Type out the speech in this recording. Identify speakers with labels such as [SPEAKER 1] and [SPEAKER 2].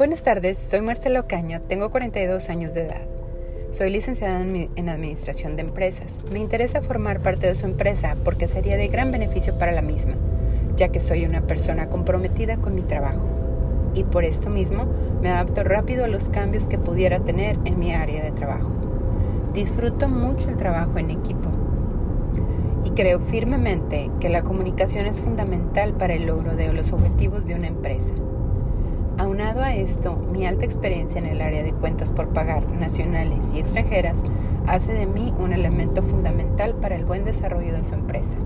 [SPEAKER 1] Buenas tardes, soy Marcela Ocaña, tengo 42 años de edad. Soy licenciada en, Administración de Empresas. Me interesa formar parte de su empresa porque sería de gran beneficio para la misma, ya que soy una persona comprometida con mi trabajo. Y por esto mismo me adapto rápido a los cambios que pudiera tener en mi área de trabajo. Disfruto mucho el trabajo en equipo y creo firmemente que la comunicación es fundamental para el logro de los objetivos de una empresa. Aunado a esto, mi alta experiencia en el área de cuentas por pagar nacionales y extranjeras hace de mí un elemento fundamental para el buen desarrollo de su empresa.